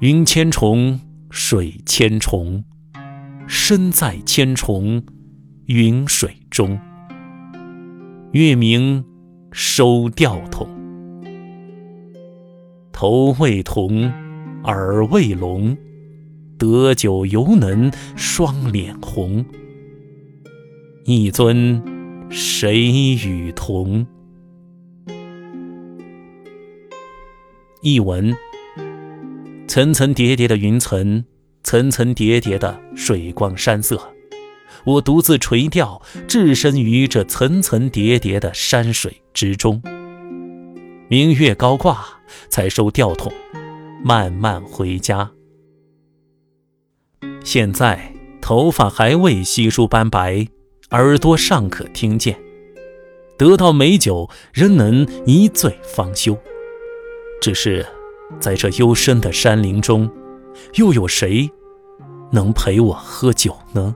云千重，水千重，身在千重云水中。月明收吊筒，头未铜，耳未聋，得酒犹能双脸红。一尊谁与同？译文。层层叠叠的云层，层层叠叠的水光山色，我独自垂钓，置身于这层层叠叠的山水之中。明月高挂，才收钓筒，慢慢回家。现在头发还未稀疏斑白，耳朵尚可听见，得到美酒，仍能一醉方休。只是。在这幽深的山林中，又有谁能陪我喝酒呢？